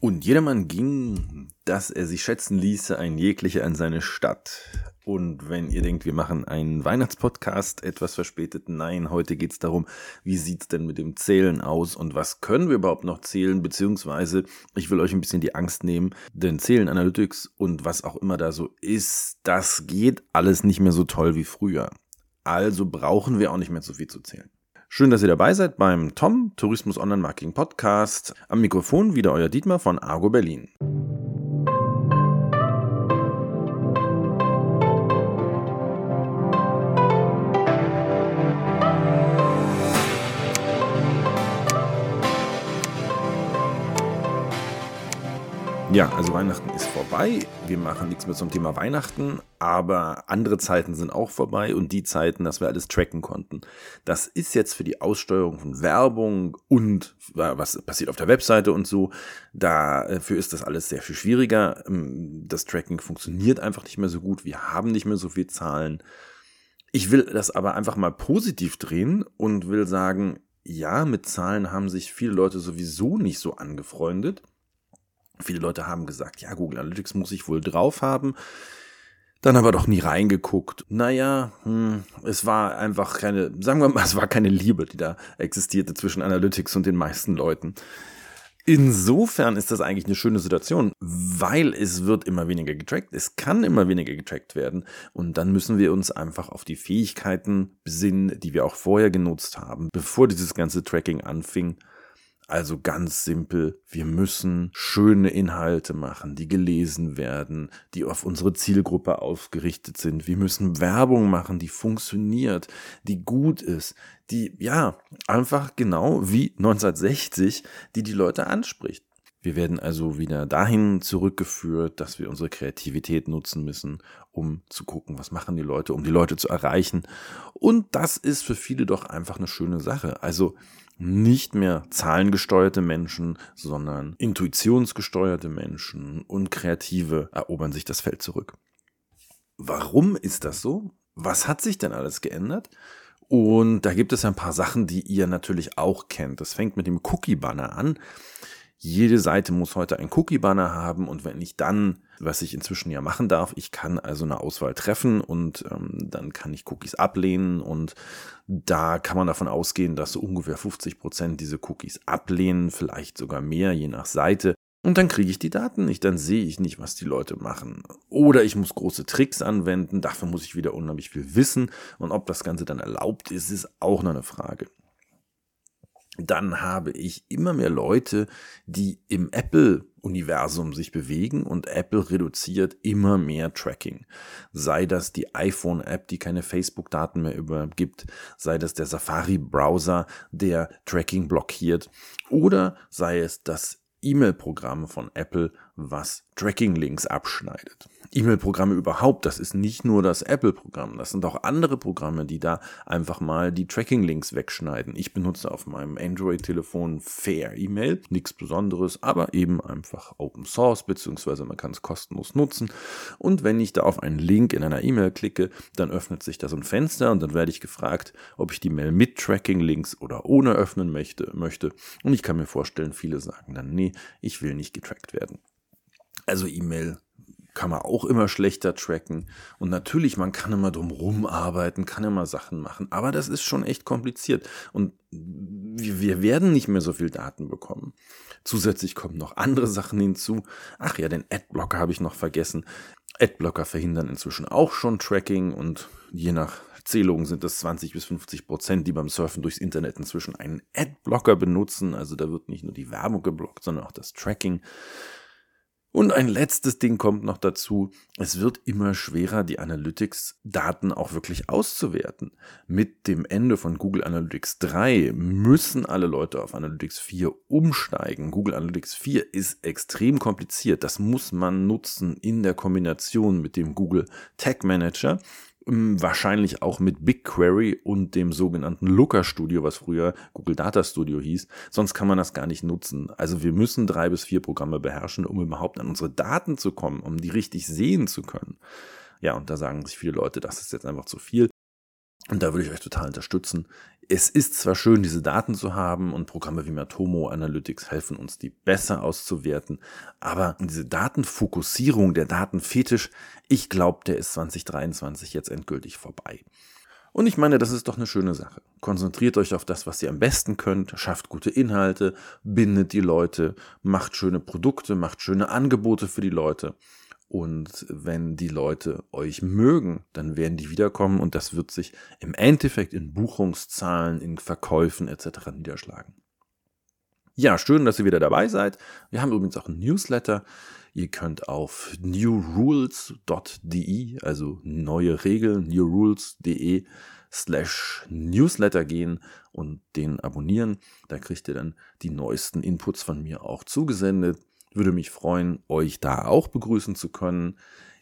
Und jedermann ging, dass er sich schätzen ließe, ein jeglicher in seine Stadt. Und wenn ihr denkt, wir machen einen Weihnachtspodcast etwas verspätet, nein, heute geht's darum, wie sieht's denn mit dem Zählen aus und was können wir überhaupt noch zählen, beziehungsweise ich will euch ein bisschen die Angst nehmen, denn Zählen Analytics und was auch immer da so ist, das geht alles nicht mehr so toll wie früher. Also brauchen wir auch nicht mehr so viel zu zählen. Schön, dass ihr dabei seid beim Tom Tourismus Online Marketing Podcast. Am Mikrofon wieder euer Dietmar von Argo Berlin. Ja, also Weihnachten ist vorbei. Wir machen nichts mehr zum Thema Weihnachten, aber andere Zeiten sind auch vorbei und die Zeiten, dass wir alles tracken konnten. Das ist jetzt für die Aussteuerung von Werbung und was passiert auf der Webseite und so. Dafür ist das alles sehr viel schwieriger. Ähm, das Tracking funktioniert einfach nicht mehr so gut. Wir haben nicht mehr so viel Zahlen. Ich will das aber einfach mal positiv drehen und will sagen, ja, mit Zahlen haben sich viele Leute sowieso nicht so angefreundet. Viele Leute haben gesagt, ja, Google Analytics muss ich wohl drauf haben. Dann aber doch nie reingeguckt. Naja, hm, es war einfach keine, sagen wir mal, es war keine Liebe, die da existierte zwischen Analytics und den meisten Leuten. Insofern ist das eigentlich eine schöne Situation, weil es wird immer weniger getrackt, es kann immer weniger getrackt werden und dann müssen wir uns einfach auf die Fähigkeiten besinnen, die wir auch vorher genutzt haben, bevor dieses ganze Tracking anfing also ganz simpel, wir müssen schöne Inhalte machen, die gelesen werden, die auf unsere Zielgruppe aufgerichtet sind. Wir müssen Werbung machen, die funktioniert, die gut ist, die, ja, einfach genau wie 1960, die die Leute anspricht. Wir werden also wieder dahin zurückgeführt, dass wir unsere Kreativität nutzen müssen, um zu gucken, was machen die Leute, um die Leute zu erreichen. Und das ist für viele doch einfach eine schöne Sache. Also nicht mehr zahlengesteuerte Menschen, sondern intuitionsgesteuerte Menschen und Kreative erobern sich das Feld zurück. Warum ist das so? Was hat sich denn alles geändert? Und da gibt es ein paar Sachen, die ihr natürlich auch kennt. Das fängt mit dem Cookie-Banner an. Jede Seite muss heute ein Cookie-Banner haben und wenn ich dann, was ich inzwischen ja machen darf, ich kann also eine Auswahl treffen und ähm, dann kann ich Cookies ablehnen und da kann man davon ausgehen, dass so ungefähr 50 Prozent diese Cookies ablehnen, vielleicht sogar mehr, je nach Seite. Und dann kriege ich die Daten nicht, dann sehe ich nicht, was die Leute machen. Oder ich muss große Tricks anwenden, dafür muss ich wieder unheimlich viel wissen. Und ob das Ganze dann erlaubt ist, ist auch noch eine Frage dann habe ich immer mehr Leute, die im Apple-Universum sich bewegen und Apple reduziert immer mehr Tracking. Sei das die iPhone-App, die keine Facebook-Daten mehr übergibt, sei das der Safari-Browser, der Tracking blockiert, oder sei es das E-Mail-Programm von Apple, was Tracking-Links abschneidet. E-Mail-Programme überhaupt, das ist nicht nur das Apple-Programm, das sind auch andere Programme, die da einfach mal die Tracking-Links wegschneiden. Ich benutze auf meinem Android-Telefon Fair E-Mail, nichts Besonderes, aber eben einfach Open Source, beziehungsweise man kann es kostenlos nutzen. Und wenn ich da auf einen Link in einer E-Mail klicke, dann öffnet sich da so ein Fenster und dann werde ich gefragt, ob ich die Mail mit Tracking-Links oder ohne öffnen möchte, möchte. Und ich kann mir vorstellen, viele sagen dann, nee, ich will nicht getrackt werden. Also E-Mail kann man auch immer schlechter tracken. Und natürlich, man kann immer drum rumarbeiten, kann immer Sachen machen. Aber das ist schon echt kompliziert. Und wir, werden nicht mehr so viel Daten bekommen. Zusätzlich kommen noch andere Sachen hinzu. Ach ja, den Adblocker habe ich noch vergessen. Adblocker verhindern inzwischen auch schon Tracking und je nach Zählung sind es 20 bis 50 Prozent, die beim Surfen durchs Internet inzwischen einen Adblocker benutzen. Also da wird nicht nur die Werbung geblockt, sondern auch das Tracking. Und ein letztes Ding kommt noch dazu. Es wird immer schwerer, die Analytics-Daten auch wirklich auszuwerten. Mit dem Ende von Google Analytics 3 müssen alle Leute auf Analytics 4 umsteigen. Google Analytics 4 ist extrem kompliziert. Das muss man nutzen in der Kombination mit dem Google Tag Manager wahrscheinlich auch mit BigQuery und dem sogenannten Looker Studio, was früher Google Data Studio hieß. Sonst kann man das gar nicht nutzen. Also wir müssen drei bis vier Programme beherrschen, um überhaupt an unsere Daten zu kommen, um die richtig sehen zu können. Ja, und da sagen sich viele Leute, das ist jetzt einfach zu viel. Und da würde ich euch total unterstützen. Es ist zwar schön, diese Daten zu haben und Programme wie Matomo Analytics helfen uns, die besser auszuwerten, aber diese Datenfokussierung, der Datenfetisch, ich glaube, der ist 2023 jetzt endgültig vorbei. Und ich meine, das ist doch eine schöne Sache. Konzentriert euch auf das, was ihr am besten könnt, schafft gute Inhalte, bindet die Leute, macht schöne Produkte, macht schöne Angebote für die Leute. Und wenn die Leute euch mögen, dann werden die wiederkommen und das wird sich im Endeffekt in Buchungszahlen, in Verkäufen etc. niederschlagen. Ja, schön, dass ihr wieder dabei seid. Wir haben übrigens auch einen Newsletter. Ihr könnt auf newrules.de, also neue Regeln, newrules.de slash Newsletter gehen und den abonnieren. Da kriegt ihr dann die neuesten Inputs von mir auch zugesendet. Würde mich freuen, euch da auch begrüßen zu können.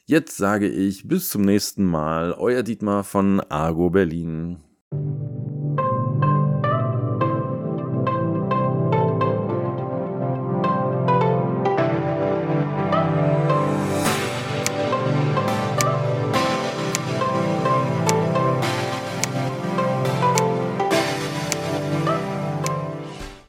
Jetzt sage ich bis zum nächsten Mal, euer Dietmar von Argo Berlin.